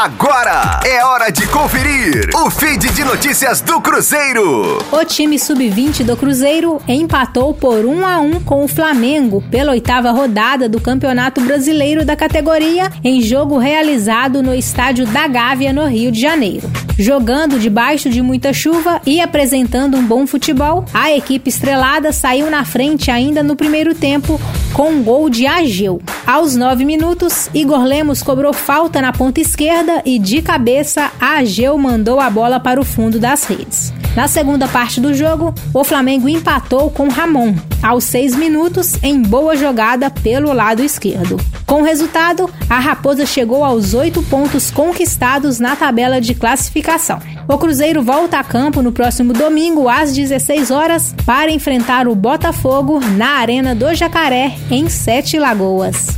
Agora é hora de conferir o feed de notícias do Cruzeiro. O time sub-20 do Cruzeiro empatou por 1 a 1 com o Flamengo pela oitava rodada do Campeonato Brasileiro da categoria em jogo realizado no estádio da Gávea, no Rio de Janeiro. Jogando debaixo de muita chuva e apresentando um bom futebol, a equipe estrelada saiu na frente ainda no primeiro tempo com um gol de Ageu. Aos nove minutos, Igor Lemos cobrou falta na ponta esquerda e de cabeça Ageu mandou a bola para o fundo das redes. Na segunda parte do jogo, o Flamengo empatou com Ramon, aos seis minutos, em boa jogada pelo lado esquerdo. Com o resultado, a Raposa chegou aos oito pontos conquistados na tabela de classificação. O Cruzeiro volta a campo no próximo domingo, às 16 horas, para enfrentar o Botafogo na Arena do Jacaré, em Sete Lagoas.